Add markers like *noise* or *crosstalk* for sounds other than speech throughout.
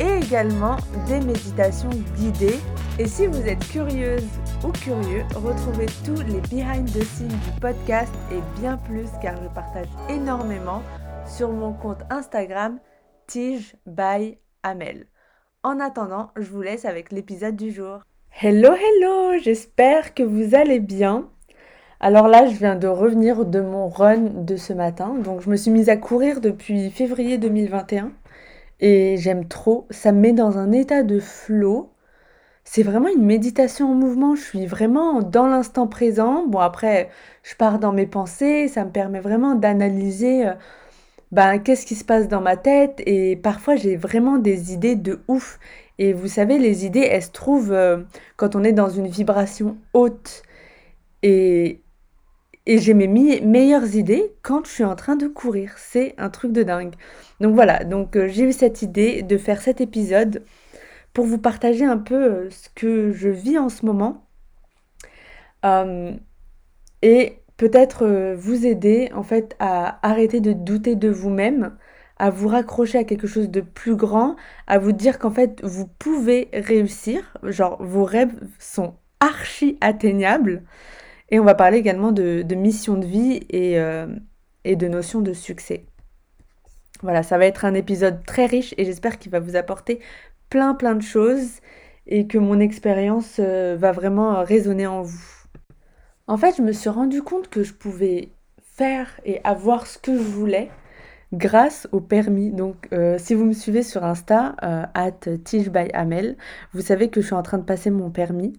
et également des méditations guidées. Et si vous êtes curieuse ou curieux, retrouvez tous les behind the scenes du podcast et bien plus car je partage énormément sur mon compte Instagram Tige by. En attendant, je vous laisse avec l'épisode du jour. Hello, hello, j'espère que vous allez bien. Alors là, je viens de revenir de mon run de ce matin. Donc je me suis mise à courir depuis février 2021 et j'aime trop. Ça me met dans un état de flow. C'est vraiment une méditation en mouvement. Je suis vraiment dans l'instant présent. Bon, après, je pars dans mes pensées. Ça me permet vraiment d'analyser euh, ben, qu'est-ce qui se passe dans ma tête. Et parfois, j'ai vraiment des idées de ouf. Et vous savez, les idées, elles se trouvent euh, quand on est dans une vibration haute. Et, et j'ai mes meilleures idées quand je suis en train de courir. C'est un truc de dingue. Donc voilà, donc euh, j'ai eu cette idée de faire cet épisode pour vous partager un peu euh, ce que je vis en ce moment. Euh, et peut-être vous aider en fait à arrêter de douter de vous-même, à vous raccrocher à quelque chose de plus grand, à vous dire qu'en fait vous pouvez réussir, genre vos rêves sont archi atteignables. Et on va parler également de, mission de vie et, euh, et de notion de succès. Voilà, ça va être un épisode très riche et j'espère qu'il va vous apporter plein plein de choses et que mon expérience euh, va vraiment résonner en vous. En fait, je me suis rendu compte que je pouvais faire et avoir ce que je voulais grâce au permis. Donc, euh, si vous me suivez sur Insta, at Amel, vous savez que je suis en train de passer mon permis.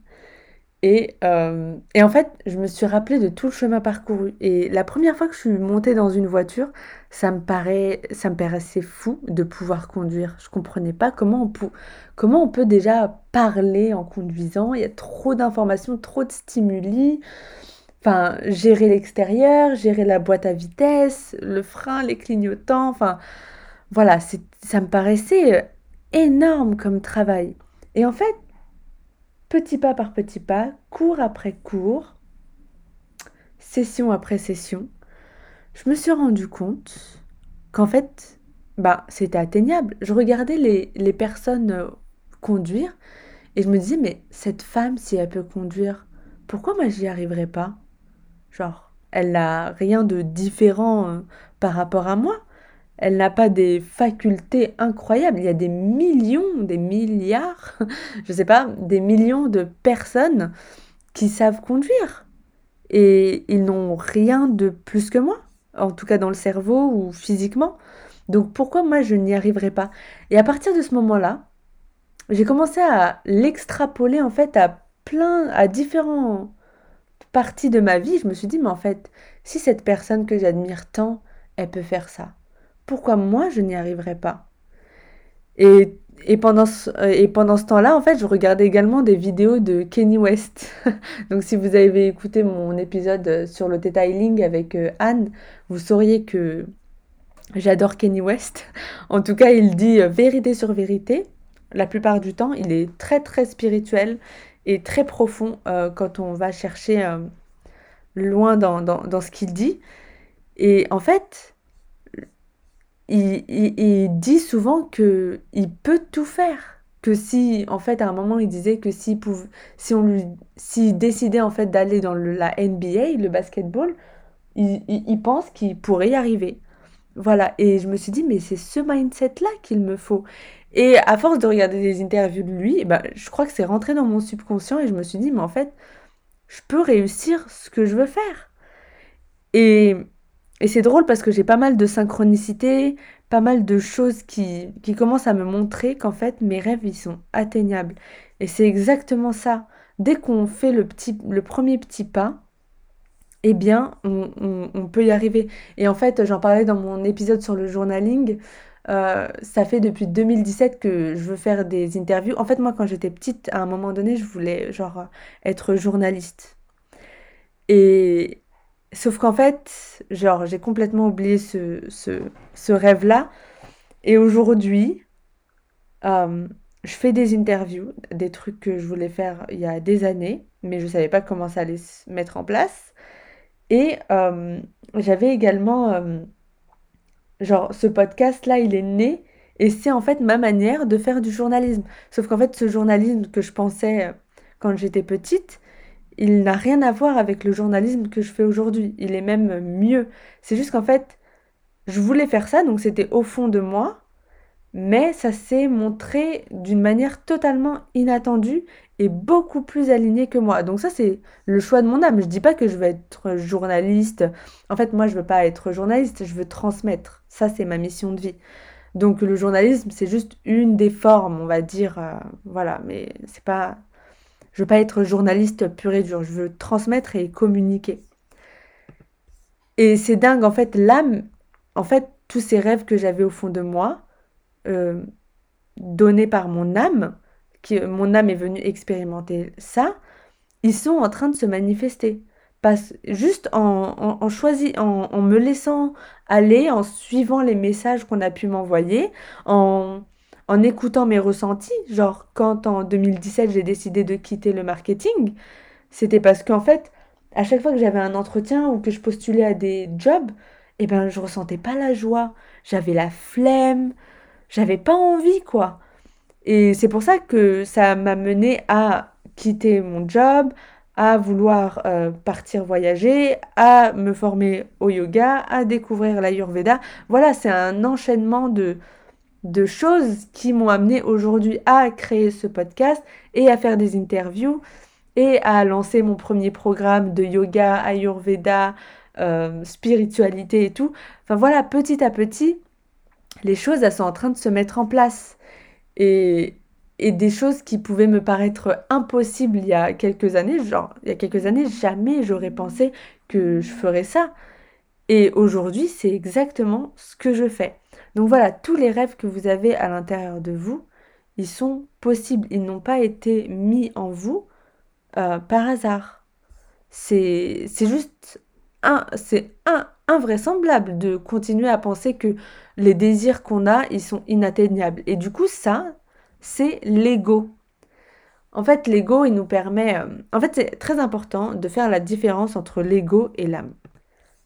Euh, et, en fait, je me suis rappelé de tout le chemin parcouru. Et la première fois que je suis montée dans une voiture, ça me, paraît, ça me paraissait fou de pouvoir conduire. Je comprenais pas comment on, peut, comment on peut déjà parler en conduisant. Il y a trop d'informations, trop de stimuli. Enfin, gérer l'extérieur, gérer la boîte à vitesse, le frein, les clignotants. Enfin, voilà, ça me paraissait énorme comme travail. Et en fait, petit pas par petit pas, cours après cours, session après session, je me suis rendu compte qu'en fait, bah, c'était atteignable. Je regardais les, les personnes euh, conduire et je me disais, mais cette femme, si elle peut conduire, pourquoi moi j'y arriverai pas? Genre, elle n'a rien de différent euh, par rapport à moi. Elle n'a pas des facultés incroyables. Il y a des millions, des milliards, *laughs* je ne sais pas, des millions de personnes qui savent conduire. Et ils n'ont rien de plus que moi, en tout cas dans le cerveau ou physiquement. Donc pourquoi moi je n'y arriverai pas? Et à partir de ce moment-là, j'ai commencé à l'extrapoler en fait à plein, à différentes parties de ma vie. Je me suis dit, mais en fait, si cette personne que j'admire tant, elle peut faire ça, pourquoi moi je n'y arriverais pas? Et, et, pendant ce, euh, pendant ce temps-là, en fait, je regardais également des vidéos de Kenny West. *laughs* Donc si vous avez écouté mon épisode sur le detailing avec euh, Anne, vous sauriez que j'adore Kenny West. *laughs* En tout cas, il dit euh, vérité sur vérité. La plupart du temps, il est très très spirituel et très profond quand on va chercher loin dans, dans, dans ce qu'il dit. Et en fait, il, dit souvent que il peut tout faire. Que si, en fait, à un moment, il disait que si, si on lui, s'il décidait en fait d'aller dans la NBA, le basketball, il, pense qu'il pourrait y arriver. Voilà. Et je me suis dit, mais c'est ce mindset-là qu'il me faut. Et à force de regarder des interviews de lui, bah, je crois que c'est rentré dans mon subconscient et je me suis dit, mais en fait, je peux réussir ce que je veux faire. Et et c'est drôle parce que j'ai pas mal de synchronicité, pas mal de choses qui, qui commencent à me montrer qu'en fait mes rêves ils sont atteignables. Et c'est exactement ça. Dès qu'on fait le, petit, le premier petit pas, eh bien on, peut y arriver. Et en fait j'en parlais dans mon épisode sur le journaling. Euh, ça fait depuis 2017 que je veux faire des interviews. En fait, moi, quand j'étais petite, à un moment donné, je voulais genre être journaliste. Et sauf qu'en fait, genre, j'ai complètement oublié ce, rêve-là. Et aujourd'hui, euh, je fais des interviews, des trucs que je voulais faire il y a des années, mais je ne savais pas comment ça allait se mettre en place. Et euh, j'avais également, euh, genre, ce podcast-là, il est né, et c'est en fait ma manière de faire du journalisme. Sauf qu'en fait, ce journalisme que je pensais quand j'étais petite, il n'a rien à voir avec le journalisme que je fais aujourd'hui. Il est même mieux. C'est juste qu'en fait, je voulais faire ça, donc c'était au fond de moi, mais ça s'est montré d'une manière totalement inattendue et beaucoup plus aligné que moi. Donc ça, c'est le choix de mon âme. Je dis pas que je veux être journaliste. En fait, moi, je veux pas être journaliste, je veux transmettre. Ça, c'est ma mission de vie. Donc le journalisme, c'est juste une des formes, on va dire. Euh, voilà, mais c'est pas je veux pas être journaliste pur et dur, je veux transmettre et communiquer. Et c'est dingue, en fait, l'âme, en fait, tous ces rêves que j'avais au fond de moi, euh, donnés par mon âme, qui, mon âme est venue expérimenter ça, ils sont en train de se manifester. juste en, en, en, me laissant aller, en suivant les messages qu'on a pu m'envoyer, en, en écoutant mes ressentis, genre quand en 2017 j'ai décidé de quitter le marketing, c'était parce qu'en fait, à chaque fois que j'avais un entretien ou que je postulais à des jobs, eh ben je ressentais pas la joie, j'avais la flemme, j'avais pas envie quoi. Et c'est pour ça que ça m'a mené à quitter mon job, à vouloir euh, partir voyager, à me former au yoga, à découvrir l'ayurveda. Voilà, c'est un enchaînement de, de choses qui m'ont amené aujourd'hui à créer ce podcast et à faire des interviews et à lancer mon premier programme de yoga, ayurveda, euh, spiritualité et tout. Enfin voilà, petit à petit, les choses elles sont en train de se mettre en place. Et, et des choses qui pouvaient me paraître impossibles il y a quelques années, genre il y a quelques années, jamais j'aurais pensé que je ferais ça. Et aujourd'hui, c'est exactement ce que je fais. Donc voilà, tous les rêves que vous avez à l'intérieur de vous, ils sont possibles. Ils n'ont pas été mis en vous euh, par hasard. C'est juste un, c'est un, invraisemblable de continuer à penser que les désirs qu'on a, ils sont inatteignables. Et du coup, ça, c'est l'ego. En fait, l'ego, il nous permet... Euh, en fait, c'est très important de faire la différence entre l'ego et l'âme.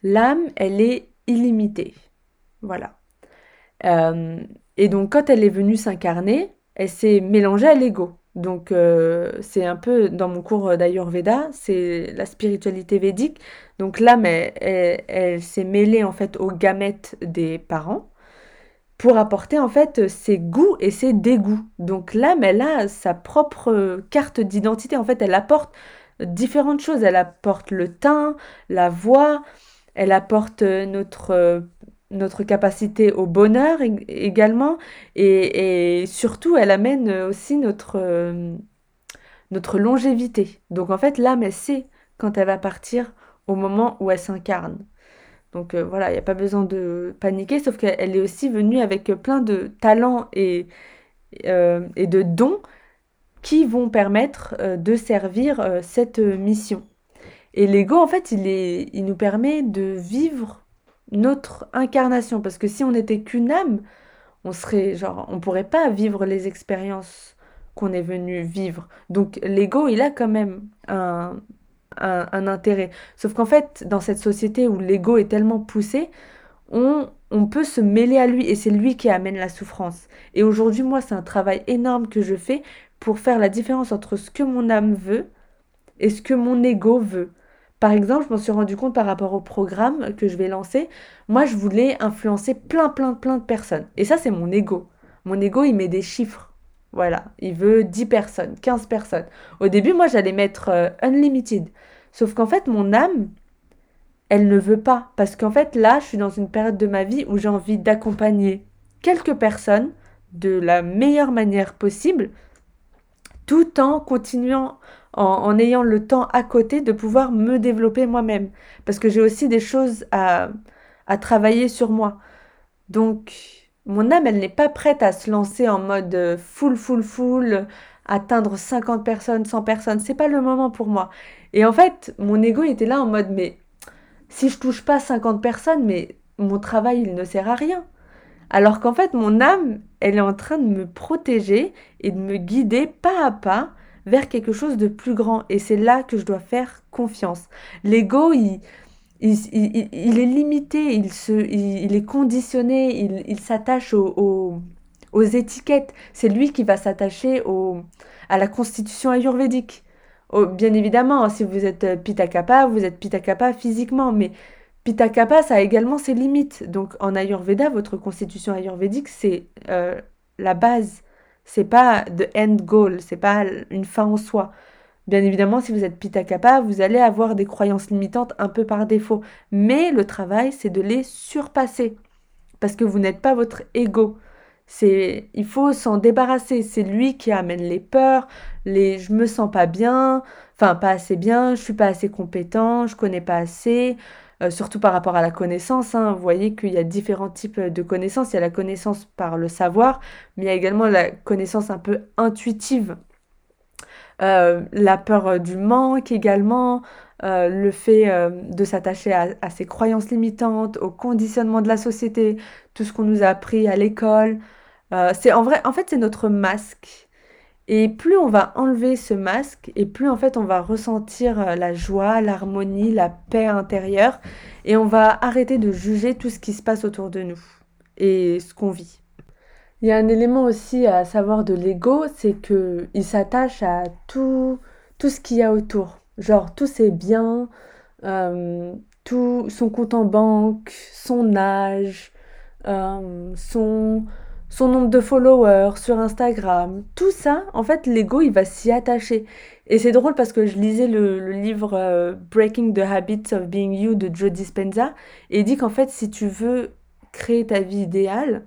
L'âme, elle est illimitée. Voilà. Euh, et donc, quand elle est venue s'incarner, elle s'est mélangée à l'ego. Donc, euh, c'est un peu dans mon cours d'Ayurveda, c'est la spiritualité védique. Donc, l'âme, elle, s'est mêlée en fait aux gamètes des parents pour apporter en fait ses goûts et ses dégoûts. Donc, l'âme, elle a sa propre carte d'identité. En fait, elle apporte différentes choses. Elle apporte le teint, la voix, elle apporte notre notre capacité au bonheur également et, surtout elle amène aussi notre, euh, notre longévité. Donc en fait l'âme elle sait quand elle va partir au moment où elle s'incarne. Donc euh, voilà, il n'y a pas besoin de paniquer, sauf qu'elle est aussi venue avec plein de talents et, euh, et de dons qui vont permettre de servir cette mission. Et l'ego, en fait, il, est, il nous permet de vivre notre incarnation. Parce que si on n'était qu'une âme, on serait genre, on pourrait pas vivre les expériences qu'on est venu vivre. Donc l'ego, il a quand même un, un, intérêt. Sauf qu'en fait, dans cette société où l'ego est tellement poussé, on, on peut se mêler à lui et c'est lui qui amène la souffrance. Et aujourd'hui, moi, c'est un travail énorme que je fais pour faire la différence entre ce que mon âme veut et ce que mon ego veut. Par exemple, je m'en suis rendu compte par rapport au programme que je vais lancer. Moi, je voulais influencer plein, plein, plein de personnes. Et ça, c'est mon ego. Mon ego, il met des chiffres. Voilà, il veut 10 personnes, 15 personnes. Au début, moi, j'allais mettre euh, unlimited. Sauf qu'en fait, mon âme, elle ne veut pas. Parce qu'en fait, là, je suis dans une période de ma vie où j'ai envie d'accompagner quelques personnes de la meilleure manière possible, tout en continuant en, ayant le temps à côté de pouvoir me développer moi-même. Parce que j'ai aussi des choses à, à travailler sur moi. Donc, mon âme, elle n'est pas prête à se lancer en mode full, full, full, atteindre 50 personnes, 100 personnes, c'est pas le moment pour moi. Et en fait, mon ego était là en mode mais si je touche pas 50 personnes, mais mon travail il ne sert à rien. Alors qu'en fait, mon âme, elle est en train de me protéger et de me guider pas à pas vers quelque chose de plus grand. Et c'est là que je dois faire confiance. L'ego, il, il, est limité, il, se, il, est conditionné, il, s'attache aux, aux, étiquettes. C'est lui qui va s'attacher à la constitution ayurvédique. bien évidemment, si vous êtes euh, Pitakapa, vous êtes Pitakapa physiquement, mais Pitakapa, ça a également ses limites. Donc en Ayurveda, votre constitution ayurvédique, c'est euh, la base. C'est pas the end goal, c'est pas une fin en soi. Bien évidemment, si vous êtes Pitta Kappa, vous allez avoir des croyances limitantes un peu par défaut. Mais le travail, c'est de les surpasser. Parce que vous n'êtes pas votre ego. C'est, il faut s'en débarrasser. C'est lui qui amène les peurs, les je me sens pas bien, enfin pas assez bien, je suis pas assez compétent, je connais pas assez. Euh, surtout par rapport à la connaissance. Hein. Vous voyez qu'il y a différents types de connaissances. Il y a la connaissance par le savoir, mais il y a également la connaissance un peu intuitive. Euh, la peur euh, du manque également, le fait de s'attacher à, ses croyances limitantes, au conditionnement de la société, tout ce qu'on nous a appris à l'école. c'est en vrai, en fait, c'est notre masque et plus on va enlever ce masque, et plus en fait on va ressentir euh, la joie, l'harmonie, la paix intérieure, et on va arrêter de juger tout ce qui se passe autour de nous et ce qu'on vit. Il y a un élément aussi à savoir de l'ego, c'est que il s'attache à tout, tout ce qu'il y a autour, genre tous ses biens, euh, tout son compte en banque, son âge, euh, son son nombre de followers sur Instagram, tout ça, en fait, l'ego, il va s'y attacher. Et c'est drôle parce que je lisais le, livre euh, Breaking the Habits of Being You de Joe Dispenza, et il dit qu'en fait, si tu veux créer ta vie idéale,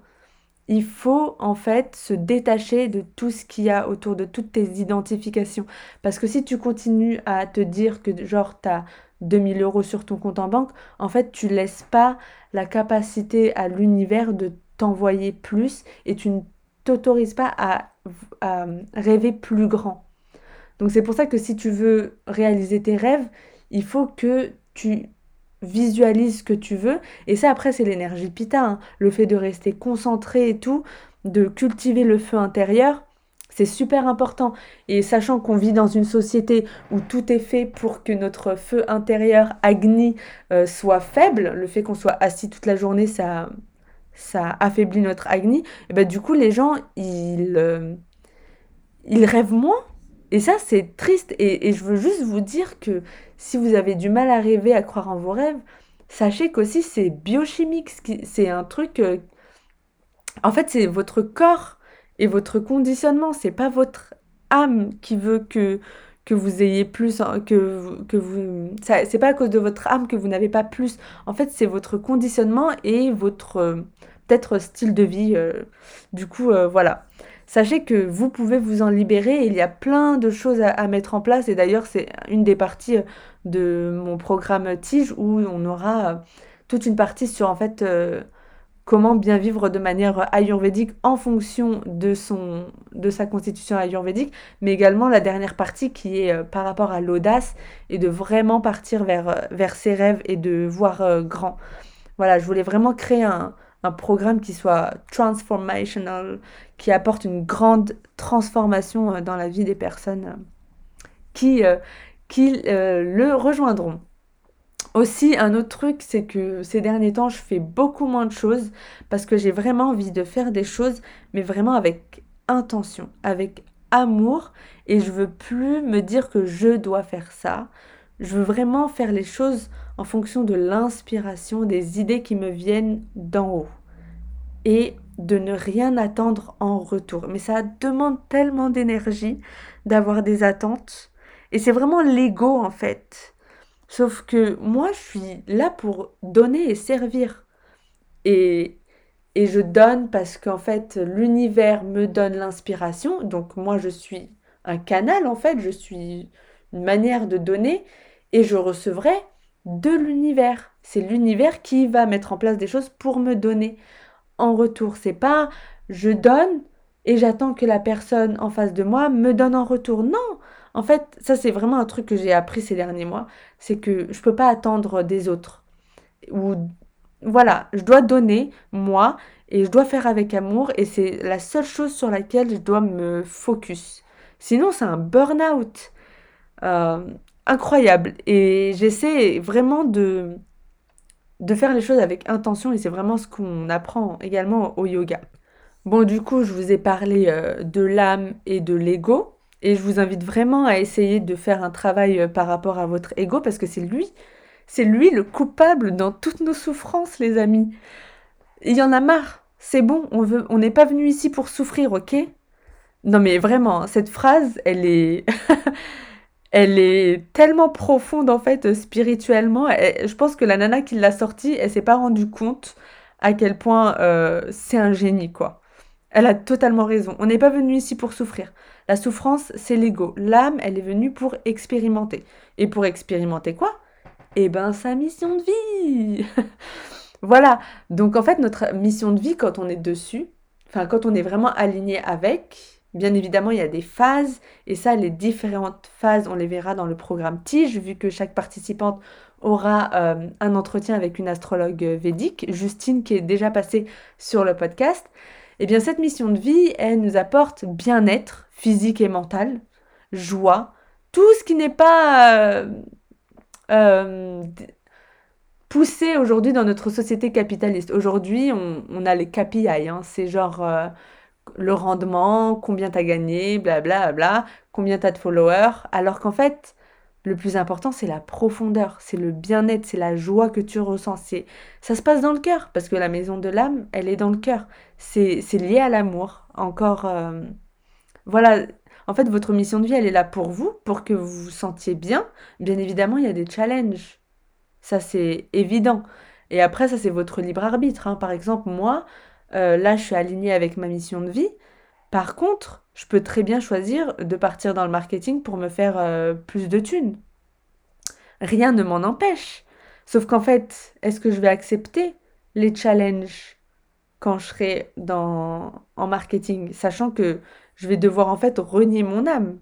il faut en fait se détacher de tout ce qu'il y a autour de toutes tes identifications. Parce que si tu continues à te dire que genre tu as 2000 euros sur ton compte en banque, en fait tu laisses pas la capacité à l'univers de t'envoyer plus et tu ne t'autorises pas à, rêver plus grand. Donc c'est pour ça que si tu veux réaliser tes rêves, il faut que tu visualises ce que tu veux. Et ça après c'est l'énergie pita, hein. le fait de rester concentré et tout, de cultiver le feu intérieur. C'est super important. Et sachant qu'on vit dans une société où tout est fait pour que notre feu intérieur Agni euh, soit faible, le fait qu'on soit assis toute la journée, ça, ça affaiblit notre Agni, et ben du coup les gens ils, euh, ils rêvent moins. Et ça c'est triste. Et, je veux juste vous dire que si vous avez du mal à rêver, à croire en vos rêves, sachez qu'aussi c'est biochimique. C'est un truc. Euh, en fait c'est votre corps et votre conditionnement. C'est pas votre âme qui veut que que vous ayez plus que que vous c'est pas à cause de votre âme que vous n'avez pas plus en fait c'est votre conditionnement et votre euh, peut-être style de vie. Euh, du coup, euh, voilà. Sachez que vous pouvez vous en libérer. il y a plein de choses à, mettre en place. Et d'ailleurs, c'est une des parties de mon programme Tige où on aura toute une partie sur en fait comment bien vivre de manière ayurvédique en fonction de, son, de sa constitution ayurvédique, mais également la dernière partie qui est par rapport à l'audace et de vraiment partir vers, vers ses rêves et de voir grand. Voilà, je voulais vraiment créer un, un programme qui soit transformational, qui apporte une grande transformation euh, dans la vie des personnes euh, qui, euh, qui le rejoindront. Aussi, un autre truc, c'est que ces derniers temps, je fais beaucoup moins de choses parce que j'ai vraiment envie de faire des choses, mais vraiment avec intention, avec amour, et je veux plus me dire que je dois faire ça. Je veux vraiment faire les choses en fonction de l'inspiration, des idées qui me viennent d'en haut. Et de ne rien attendre en retour. Mais ça demande tellement d'énergie d'avoir des attentes. Et c'est vraiment l'ego en fait. Sauf que moi, je suis là pour donner et servir. Et, et je donne parce qu'en fait, l'univers me donne l'inspiration. Donc moi, je suis un canal en fait. Je suis une manière de donner. Et je recevrai de l'univers. C'est l'univers qui va mettre en place des choses pour me donner en retour. C'est pas je donne et j'attends que la personne en face de moi me donne en retour. Non, en fait, ça c'est vraiment un truc que j'ai appris ces derniers mois, c'est que je peux pas attendre des autres. Ou voilà, je dois donner moi et je dois faire avec amour et c'est la seule chose sur laquelle je dois me focus. Sinon, c'est un burn-out euh, incroyable et j'essaie vraiment de de faire les choses avec intention et c'est vraiment ce qu'on apprend également au yoga. Bon, du coup, je vous ai parlé euh, de l'âme et de l'ego. Et je vous invite vraiment à essayer de faire un travail euh, par rapport à votre ego parce que c'est lui, c'est lui le coupable dans toutes nos souffrances, les amis. Il y en a marre. C'est bon, on veut, on n'est pas venu ici pour souffrir, ok? Non mais vraiment, cette phrase, elle est, *laughs* elle est tellement profonde en fait spirituellement. je pense que la nana qui l'a sortie, elle s'est pas rendue compte à quel point euh, c'est un génie quoi. Elle a totalement raison. On n'est pas venu ici pour souffrir. La souffrance, c'est l'ego. L'âme, elle est venue pour expérimenter. Et pour expérimenter quoi? Eh ben, sa mission de vie *laughs* Voilà. Donc, en fait, notre mission de vie, quand on est dessus, enfin, quand on est vraiment aligné avec, bien évidemment, il y a des phases. Et ça, les différentes phases, on les verra dans le programme Tige, vu que chaque participante aura euh, un entretien avec une astrologue védique, Justine, qui est déjà passée sur le podcast. Eh bien, cette mission de vie, elle nous apporte bien-être physique et mental, joie, tout ce qui n'est pas euh, euh, poussé aujourd'hui dans notre société capitaliste. Aujourd'hui, on, a les KPI, hein, c'est genre euh, le rendement, combien tu as gagné, blablabla, bla, bla, combien tu as de followers, alors qu'en fait, le plus important, c'est la profondeur, c'est le bien-être, c'est la joie que tu ressens. ça se passe dans le cœur, parce que la maison de l'âme, elle est dans le cœur. C'est, lié à l'amour. Encore, euh, voilà. En fait, votre mission de vie, elle est là pour vous, pour que vous vous sentiez bien. Bien évidemment, il y a des challenges. Ça, c'est évident. Et après, ça, c'est votre libre arbitre. Hein. Par exemple, moi, euh, là, je suis alignée avec ma mission de vie. Par contre, je peux très bien choisir de partir dans le marketing pour me faire euh, plus de thunes. Rien ne m'en empêche. Sauf qu'en fait, est-ce que je vais accepter les challenges quand je serai dans, en marketing, sachant que je vais devoir en fait renier mon âme?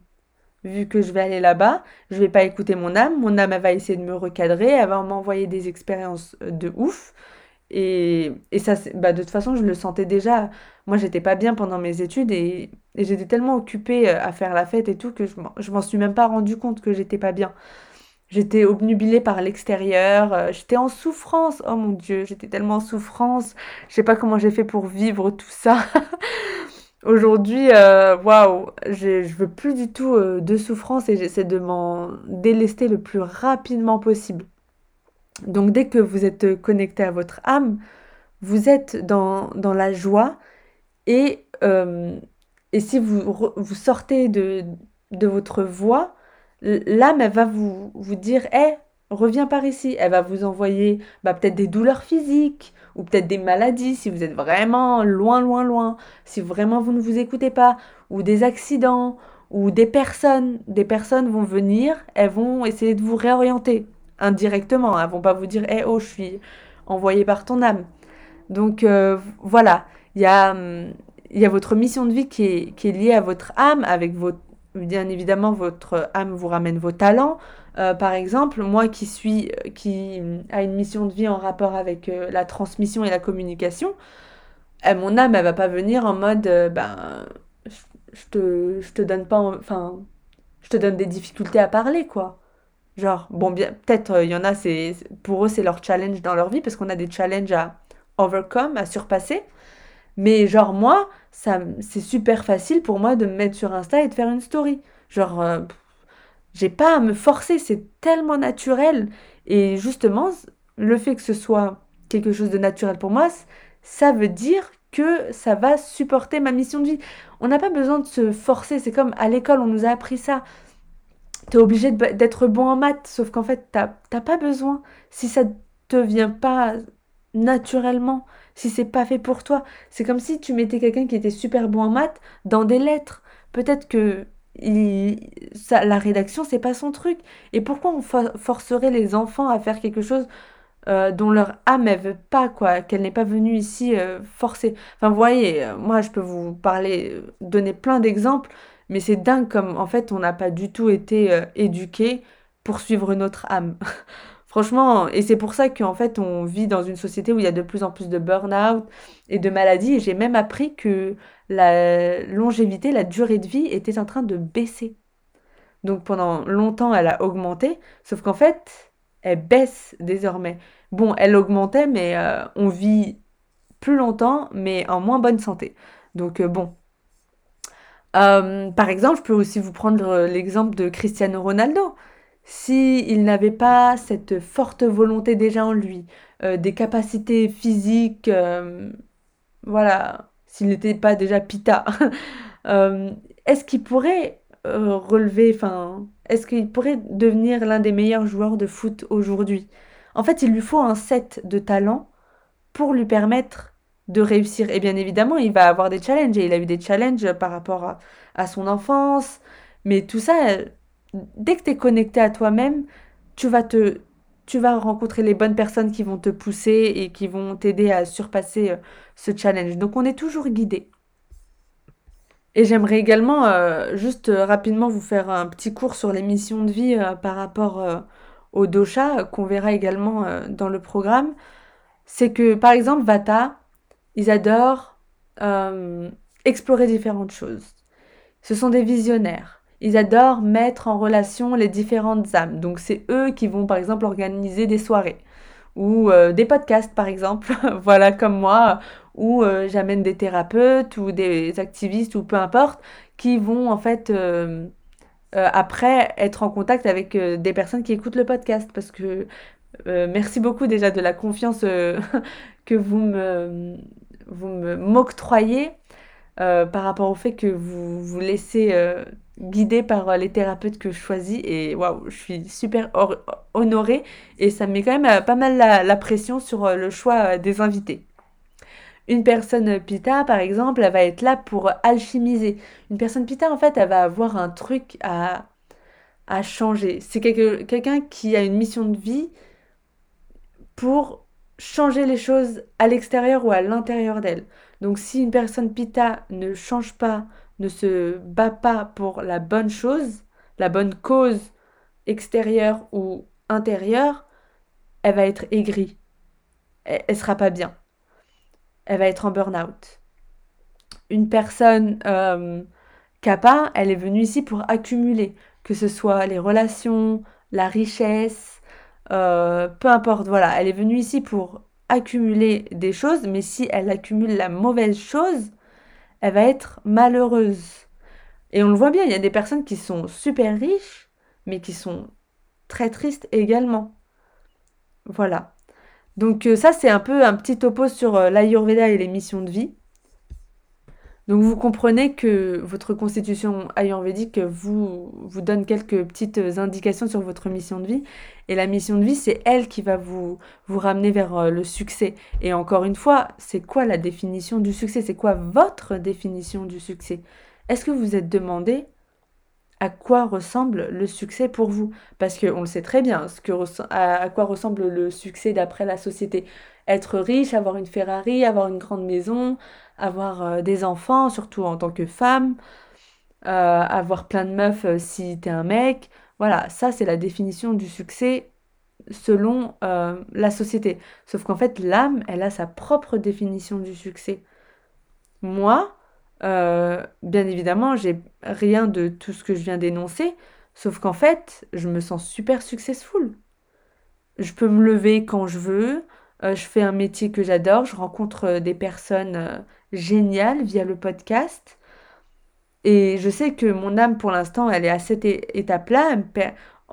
Vu que je vais aller là-bas, je vais pas écouter mon âme, mon âme elle va essayer de me recadrer, elle va m'envoyer des expériences euh, de ouf. Et, et ça, bah, de toute façon, je le sentais déjà. Moi, j'étais pas bien pendant mes études et, j'étais tellement occupée euh, à faire la fête et tout que je m'en suis même pas rendu compte que j'étais pas bien. J'étais obnubilée par l'extérieur, euh, j'étais en souffrance. Oh mon Dieu, j'étais tellement en souffrance. Je sais pas comment j'ai fait pour vivre tout ça. *laughs* Aujourd'hui, euh, waouh, je veux plus du tout de souffrance et j'essaie de m'en délester le plus rapidement possible. Donc dès que vous êtes connecté à votre âme, vous êtes dans, dans la joie et, euh, et si vous, vous sortez de, de votre voix, l'âme, elle va vous, vous dire, hé, reviens par ici. Elle va vous envoyer bah, peut-être des douleurs physiques ou peut-être des maladies si vous êtes vraiment loin, loin, loin, si vraiment vous ne vous écoutez pas, ou des accidents, ou des personnes. Des personnes vont venir, elles vont essayer de vous réorienter indirectement. Elles vont pas vous dire, hé, oh, je suis envoyé par ton âme. Donc euh, voilà, il y a, y a votre mission de vie qui est, qui est liée à votre âme, avec votre, bien évidemment, votre âme vous ramène vos talents. Euh, par exemple, moi qui suis, qui a une mission de vie en rapport avec euh, la transmission et la communication, mon âme, elle va pas venir en mode, ben, je te, je te donne pas, enfin, je te donne des difficultés à parler, quoi. Genre, bon, peut-être il y en a, pour eux, c'est leur challenge dans leur vie parce qu'on a des challenges à overcome, à surpasser. Mais genre moi, ça, c'est super facile pour moi de me mettre sur Insta et de faire une story. Genre, euh, j'ai pas à me forcer, c'est tellement naturel. Et justement, le fait que ce soit quelque chose de naturel pour moi, ça veut dire que ça va supporter ma mission de vie. On n'a pas besoin de se forcer, c'est comme à l'école, on nous a appris ça. Tu es obligé d'être bon en maths, sauf qu'en fait, t'as pas besoin. Si ça te vient pas naturellement, si c'est pas fait pour toi. C'est comme si tu mettais quelqu'un qui était super bon en maths dans des lettres. Peut-être que ça, la rédaction, c'est pas son truc. Et pourquoi on forcerait les enfants à faire quelque chose euh, dont leur âme elle veut pas quoi, qu'elle n'est pas venue ici euh, forcer? Enfin vous voyez, euh, moi je peux vous parler, donner plein d'exemples, mais c'est dingue comme en fait on n'a pas du tout été éduqué pour suivre notre âme. *laughs* Franchement, et c'est pour ça qu'en fait on vit dans une société où il y a de plus en plus de burn-out et de maladies. Et j'ai même appris que la longévité, la durée de vie était en train de baisser. Donc pendant longtemps elle a augmenté, sauf qu'en fait elle baisse désormais. Bon, elle augmentait, mais euh, on vit plus longtemps, mais en moins bonne santé. Donc euh, bon. Euh, par exemple, je peux aussi vous prendre l'exemple de Cristiano Ronaldo. Si il n'avait pas cette forte volonté déjà en lui, des capacités physiques, voilà, s'il n'était pas déjà pita, *laughs* est-ce qu'il pourrait relever, enfin, est-ce qu'il pourrait devenir l'un des meilleurs joueurs de foot aujourd'hui? En fait, il lui faut un set de talents pour lui permettre de réussir. Et bien évidemment, il va avoir des challenges. Et il a eu des challenges par rapport à, son enfance. Mais tout ça, dès que tu es connecté à toi-même, tu vas te tu vas rencontrer les bonnes personnes qui vont te pousser et qui vont t'aider à surpasser euh, ce challenge. Donc on est toujours guidé. Et j'aimerais également euh, juste euh, rapidement vous faire un petit cours sur les missions de vie euh, par rapport au dosha qu'on verra également dans le programme. C'est que par exemple Vata, ils adorent explorer différentes choses. Ce sont des visionnaires. Ils adorent mettre en relation les différentes âmes. Donc c'est eux qui vont par exemple organiser des soirées ou des podcasts par exemple, *laughs* voilà comme moi, où euh, j'amène des thérapeutes ou des activistes ou peu importe qui vont en fait euh, euh, après être en contact avec des personnes qui écoutent le podcast parce que merci beaucoup déjà de la confiance *laughs* que vous me vous me m'octroyez par rapport au fait que vous vous laissez guider par les thérapeutes que je choisis et waouh je suis super honorée et ça me met quand même pas mal la pression sur le choix des invités. Une personne pita, par exemple, elle va être là pour alchimiser. Une personne pita, en fait, elle va avoir un truc à, à changer. C'est quelqu'un qui a une mission de vie pour changer les choses à l'extérieur ou à l'intérieur d'elle. Donc si une personne pita ne change pas, ne se bat pas pour la bonne chose, la bonne cause extérieure ou intérieure, elle va être aigrie. Elle, elle sera pas bien elle va être en burn-out. Une personne euh, kappa, elle est venue ici pour accumuler, que ce soit les relations, la richesse, euh, peu importe, voilà, elle est venue ici pour accumuler des choses, mais si elle accumule la mauvaise chose, elle va être malheureuse. Et on le voit bien, il y a des personnes qui sont super riches, mais qui sont très tristes également. Voilà. Donc euh, ça, c'est un peu un petit topo sur euh, l'Ayurveda et les missions de vie. Donc vous comprenez que votre constitution ayurvédique vous, vous donne quelques petites indications sur votre mission de vie. Et la mission de vie, c'est elle qui va vous, vous ramener vers euh, le succès. Et encore une fois, c'est quoi la définition du succès? C'est quoi votre définition du succès? Est-ce que vous êtes demandé à quoi ressemble le succès pour vous? Parce qu'on le sait très bien, à, quoi ressemble le succès d'après la société. Être riche, avoir une Ferrari, avoir une grande maison, avoir euh, des enfants, surtout en tant que femme, euh, avoir plein de meufs euh, si t'es un mec. Voilà, ça c'est la définition du succès selon la société. Sauf qu'en fait, l'âme, elle a sa propre définition du succès. Moi, bien évidemment, j'ai rien de tout ce que je viens d'énoncer, sauf qu'en fait, je me sens super successful. Je peux me lever quand je veux, euh, je fais un métier que j'adore, je rencontre euh, des personnes géniales via le podcast. Et je sais que mon âme, pour l'instant, elle est à cette étape-là.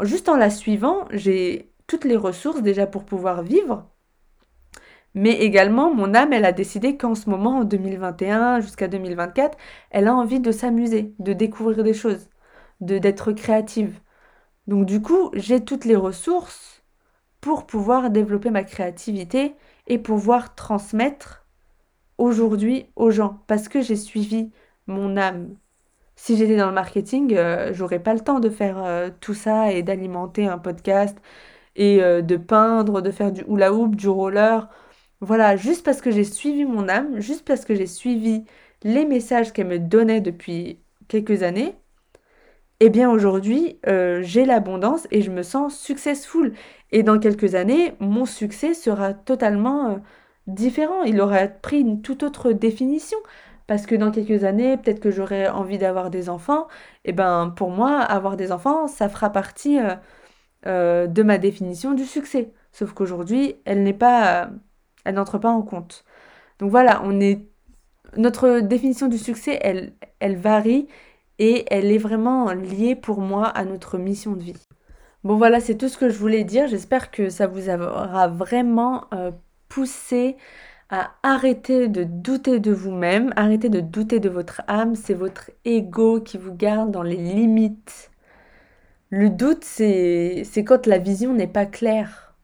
Juste en la suivant, j'ai toutes les ressources déjà pour pouvoir vivre. Mais également, mon âme, elle a décidé qu'en ce moment, en 2021 jusqu'à 2024, elle a envie de s'amuser, de découvrir des choses, de d'être créative. Donc du coup, j'ai toutes les ressources pour pouvoir développer ma créativité et pouvoir transmettre aujourd'hui aux gens parce que j'ai suivi mon âme. Si j'étais dans le marketing, euh, j'aurais pas le temps de faire euh, tout ça et d'alimenter un podcast et euh, de peindre, de faire du hula hoop, du roller. Voilà, juste parce que j'ai suivi mon âme, juste parce que j'ai suivi les messages qu'elle me donnait depuis quelques années, eh bien aujourd'hui, j'ai l'abondance et je me sens successful. Et dans quelques années, mon succès sera totalement euh, différent. Il aura pris une toute autre définition. Parce que dans quelques années, peut-être que j'aurai envie d'avoir des enfants. Et ben pour moi, avoir des enfants, ça fera partie euh, de ma définition du succès. Sauf qu'aujourd'hui, elle n'est pas, elle n'entre pas en compte. Donc voilà, on est, notre définition du succès, elle varie et elle est vraiment liée pour moi à notre mission de vie. Bon voilà, c'est tout ce que je voulais dire. J'espère que ça vous aura vraiment euh, poussé à arrêter de douter de vous-même, arrêter de douter de votre âme. C'est votre ego qui vous garde dans les limites. Le doute, c'est quand la vision n'est pas claire.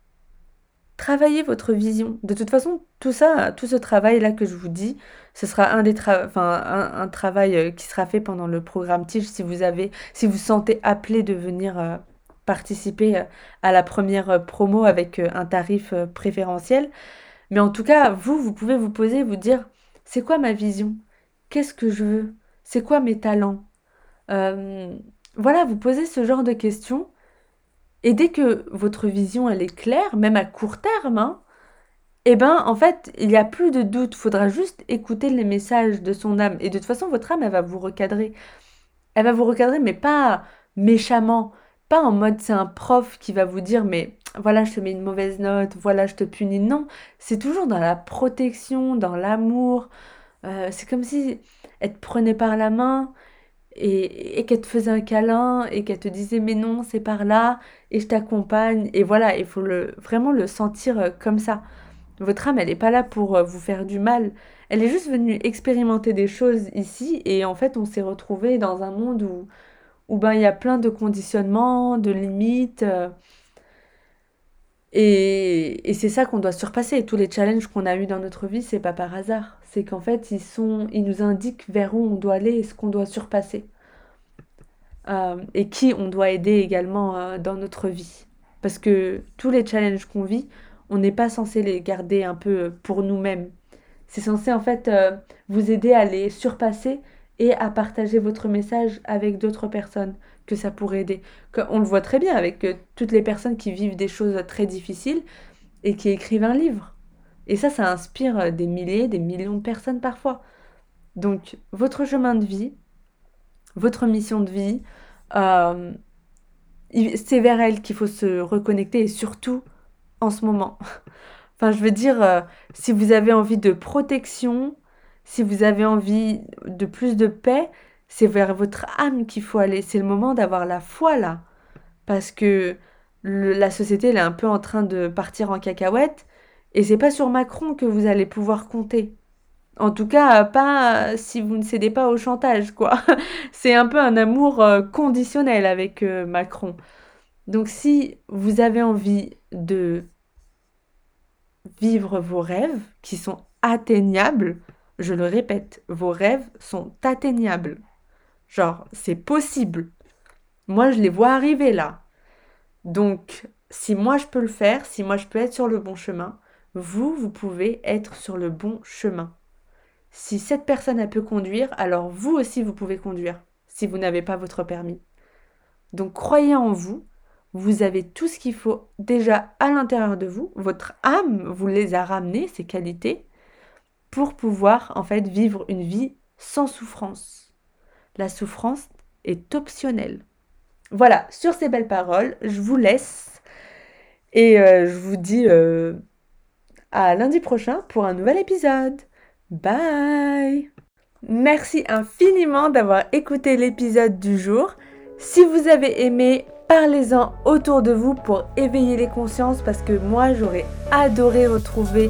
Travaillez votre vision. De toute façon, tout ça, tout ce travail-là que je vous dis, ce sera un, des travail euh, qui sera fait pendant le programme Tige si vous avez, si vous sentez appelé de venir euh, participer euh, à la première promo avec un tarif préférentiel. Mais en tout cas, vous, vous pouvez vous poser, vous dire, c'est quoi ma vision? Qu'est-ce que je veux? C'est quoi mes talents? Voilà, vous posez ce genre de questions. Et dès que votre vision, elle est claire, même à court terme, hein, eh ben, en fait, il n'y a plus de doute. Faudra juste écouter les messages de son âme. Et de toute façon, votre âme, elle va vous recadrer. Elle va vous recadrer, mais pas méchamment. Pas en mode c'est un prof qui va vous dire, mais voilà, je te mets une mauvaise note, voilà, je te punis. Non, c'est toujours dans la protection, dans l'amour. Euh, c'est comme si elle te prenait par la main et, et qu'elle te faisait un câlin et qu'elle te disait mais non, c'est par là et je t'accompagne. Et voilà, il faut le, vraiment le sentir euh, comme ça. Votre âme, elle n'est pas là pour euh, vous faire du mal. Elle est juste venue expérimenter des choses ici et en fait, on s'est retrouvé dans un monde où, où ben, il y a plein de conditionnements, de limites. Euh, et, et c'est ça qu'on doit surpasser. Tous les challenges qu'on a eus dans notre vie, c'est pas par hasard. C'est qu'en fait, ils, sont, ils nous indiquent vers où on doit aller et ce qu'on doit surpasser. Euh, et qui on doit aider également dans notre vie. Parce que tous les challenges qu'on vit, on n'est pas censé les garder un peu pour nous-mêmes. C'est censé en fait euh, vous aider à les surpasser et à partager votre message avec d'autres personnes que ça pourrait aider. On le voit très bien avec euh, toutes les personnes qui vivent des choses très difficiles et qui écrivent un livre. Et ça, ça inspire euh, des milliers, des millions de personnes parfois. Donc, votre chemin de vie, votre mission de vie, c'est vers elle qu'il faut se reconnecter et surtout en ce moment. *laughs* enfin, je veux dire, euh, si vous avez envie de protection, si vous avez envie de plus de paix, c'est vers votre âme qu'il faut aller. C'est le moment d'avoir la foi là. Parce que la société, elle est un peu en train de partir en cacahuète. Et c'est pas sur Macron que vous allez pouvoir compter. En tout cas, pas si vous ne cédez pas au chantage, quoi. *laughs* c'est un peu un amour euh, conditionnel avec euh, Macron. Donc si vous avez envie de vivre vos rêves qui sont atteignables. Je le répète, vos rêves sont atteignables. Genre, c'est possible. Moi, je les vois arriver là. Donc, si moi je peux le faire, si moi je peux être sur le bon chemin, vous, vous pouvez être sur le bon chemin. Si cette personne, elle peut conduire, alors vous aussi, vous pouvez conduire, si vous n'avez pas votre permis. Donc, croyez en vous, vous avez tout ce qu'il faut déjà à l'intérieur de vous. Votre âme vous les a ramenés, ces qualités, pour pouvoir en fait vivre une vie sans souffrance. La souffrance est optionnelle. Voilà, sur ces belles paroles, je vous laisse et euh, je vous dis euh, à lundi prochain pour un nouvel épisode. Bye Merci infiniment d'avoir écouté l'épisode du jour. Si vous avez aimé, Parlez-en autour de vous pour éveiller les consciences parce que moi j'aurais adoré retrouver